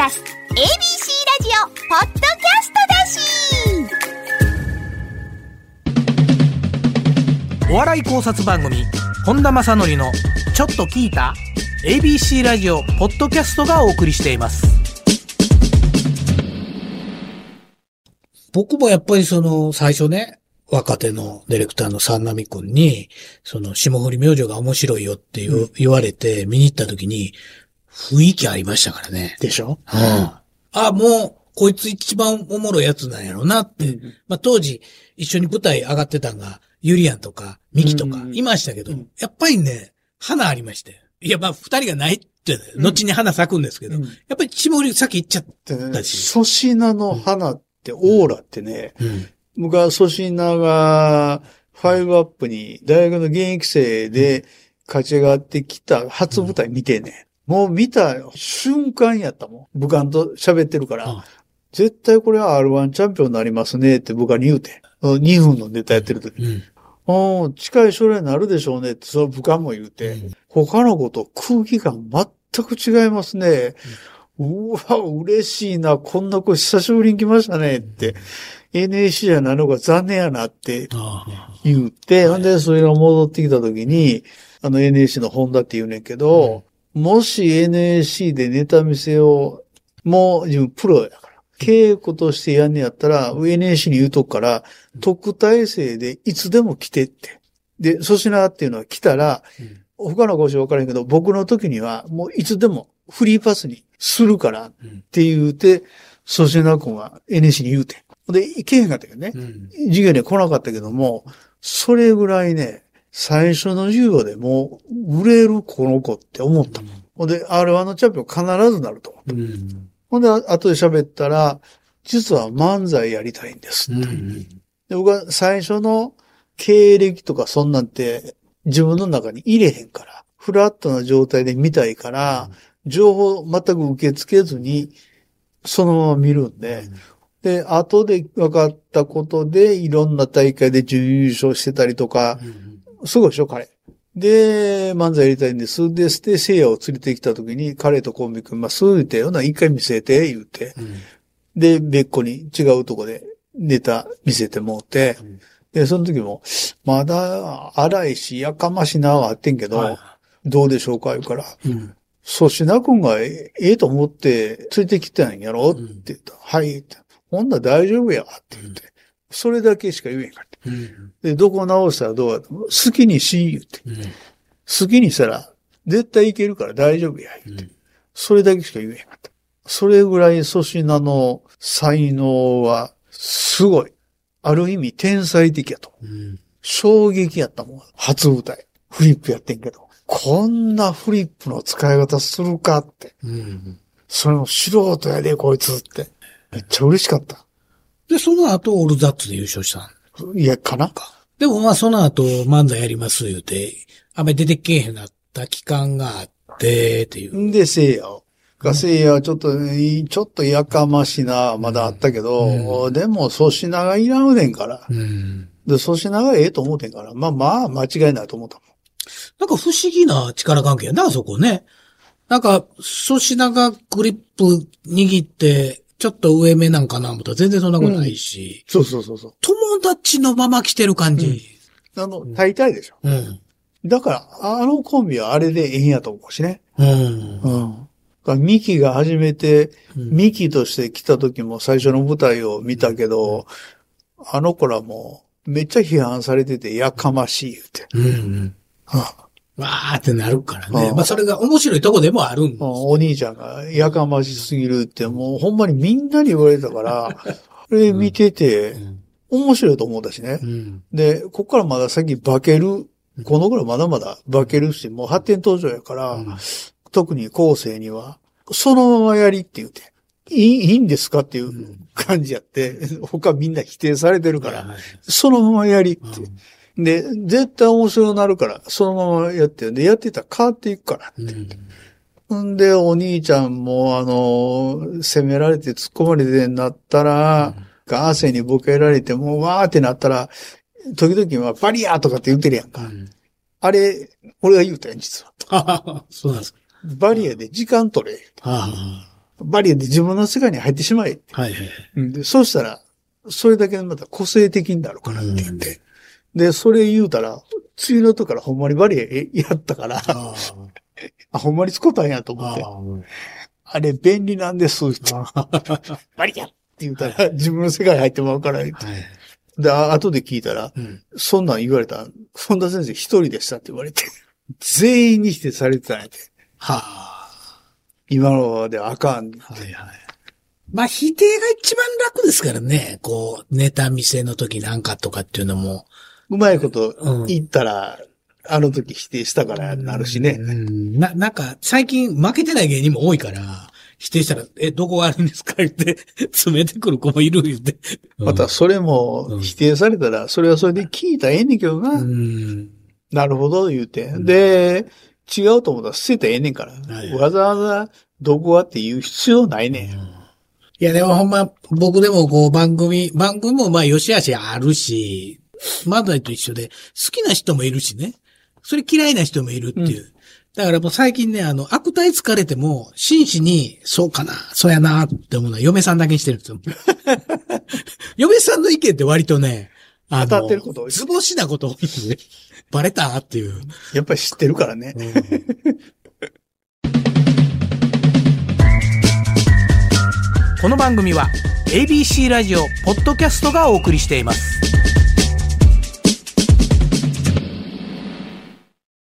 ラス ABC ラジオポッドキャストだし。お笑い考察番組本田正則のちょっと聞いた ABC ラジオポッドキャストがお送りしています。僕もやっぱりその最初ね、若手のディレクターの三波くんに、その霜降り明星が面白いよって言,、う言われて見に行った時に、雰囲気ありましたからね。でしょ？うん。あ、もう、こいつ一番おもろいやつなんやろなって。まあ当時、一緒に舞台上がってたんが、ユリアンとか、ミキとかうんいましたけど、やっぱりね、花ありましたよ。いや、まあ二人がないって、後に花咲くんですけど、うんやっぱり霜降り先行っちゃっでねだし粗品の花って、オーラってね、た。うん。僕は粗品が、ファイブアップに大学の現役生で勝ち上がってきた初舞台見てね、もう見た瞬間やったもん。武漢と喋ってるから。あ、絶対これは R1 チャンピオンになりますねって僕は言うて。2分のネタやってる時うん。近い将来になるでしょうねって、その部下も言うて、うん。他の子と空気感全く違いますね。うわ、嬉しいな、こんな子久しぶりに来ましたねって、NAC じゃないのが残念やなって言って、ほんで、それが戻ってきた時に、あの NAC の本田って言うねんけど、もし NAC でネタ見せを、もう自分プロやから、稽古としてやんねやったら、NAC に言うとくから、特待生でいつでも来てって。で、粗品っていうのは来たら、他の講師は分からへんけど、僕の時にはもういつでもフリーパスにするからって言うて、粗品君は NAC に言うて。で、行けへんかったけどね。うん。授業には来なかったけども、それぐらいね、最初の授業でもう売れるこの子って思ったもん。ほんで、R1 のチャンピオン必ずなると思った。うん。ほんで、あ後で喋ったら、実は漫才やりたいんですって。うん。で僕は最初の経歴とかそんなんて自分の中に入れへんから、フラットな状態で見たいから、情報全く受け付けずに、そのまま見るんで、で、後で分かったことで、いろんな大会で準優勝してたりとか、すごいでしょ、彼。で、漫才やりたいんです。で、で、聖夜を連れてきた時に、彼とコンビ組みます。言うて、ほな、一回見せて、言うて。で、別個に違うとこでネタ見せてもうて、で、その時も、まだ荒いし、やかましなはあってんけど、はいどうでしょうか言うから、うん。粗品君がえええと思って連れてきたんやろ？って言った。はい。ほんなら大丈夫やって言って。それだけしか言えへんかった。うん。で、どこ直したらどうやって好きにし、言って。うん。好きにしたら、絶対いけるから大丈夫や、言って。それだけしか言えへんかった。それぐらい粗品の才能は、すごい。ある意味天才的やと。うん。衝撃やったもん。初舞台。フリップやってんけど。こんなフリップの使い方するかって。うん。それも素人やで、こいつって。めっちゃ嬉しかった。で、その後、オールザッツで優勝したんいや、かな？でもまあその後漫才やります言うて、あんまり出てけえへんなった期間があって、っていう。んで、聖夜を。が、聖夜はちょっと、ちょっとやかましな、まだあったけど、でも、粗品がいらんねんから。うん。で、粗品がええと思うてんから、まあまあ、間違いないと思ったもん。なんか不思議な力関係やな、あそこね。なんか、粗品がグリップ握って、ちょっと上目なんかな思ったら全然そんなことないし、そうそうそうそう。友達のまま来てる感じ。あの、大体でしょ。うん。だから、あのコンビはあれでええんやと思うしね。うん。うん。だからミキが初めて、ミキとして来た時も最初の舞台を見たけど、あの子らもめっちゃ批判されてて、やかましい言うて。うん。うん。あわーってなるからね。うん。まあそれが面白いとこでもあるんですお兄ちゃんがやかましすぎるって、もうほんまにみんなに言われたから、これ見てて、面白いと思ったしね。う。ん。で、ここからまだ先化ける、この頃まだまだ化けるし、もう発展途上やから、特に後世には、そのままやりって言って、いいいいんですかっていう感じやって、他みんな否定されてるから、そのままやりって。で、絶対面白くなるから、そのままやって、で、やってたら変わっていくから。うん。んで、お兄ちゃんも、あの、責められて突っ込まれてなったら、ガーセにボケられて、もうわーってなったら、時々はバリアーとかって言ってるやんか。あれ、俺が言うたやん、実は。あそうなんですか。バリアで時間取れ。あバリアで自分の世界に入ってしまえ。はいはい。うんで、そうしたら、それだけまた個性的になるからって言って。で、それ言うたら、次のとからほんまにバリアやったから、あ あ、ほんまに使ったんやと思あって。あれ便利なんです、って バリアって言うたら、自分の世界入ってまうから。はい。で、あ後で聞いたら、うん。そんなん言われたら、本田先生一人でしたって言われて、全員に否定されてたんやて。はあ。今のであかん。はいはい。まあ、否定が一番楽ですからね。こう、ネタ見せの時なんかとかっていうのも。うまいことうん言ったら、あの時否定したからなるしね。うん。な、なんか、最近負けてない芸人も多いから、否定したら、え、どこが悪いんですか？言って、詰めてくる子もいる言って。また、それも否定されたら、それはそれで聞いたらええねんけどな。うん。なるほど、言うて。んで、違うと思ったら捨てたらええねんから。はいわざわざ、どこはって言う必要ないねん。いや、でもほんま、僕でもこう番組、番組もまあ良し悪しあるし、まだと一緒で、好きな人もいるしね。それ嫌いな人もいるっていう。だからもう最近ね、あの、悪態疲れても、真摯に、そうかな、そうやな、って思うのは嫁さんだけにしてるんですよ。嫁さんの意見って割とね、あの、当たってること図星なこと多いんで、バレたっていう。やっぱり知ってるからね。この番組は ABC ラジオポッドキャストがお送りしています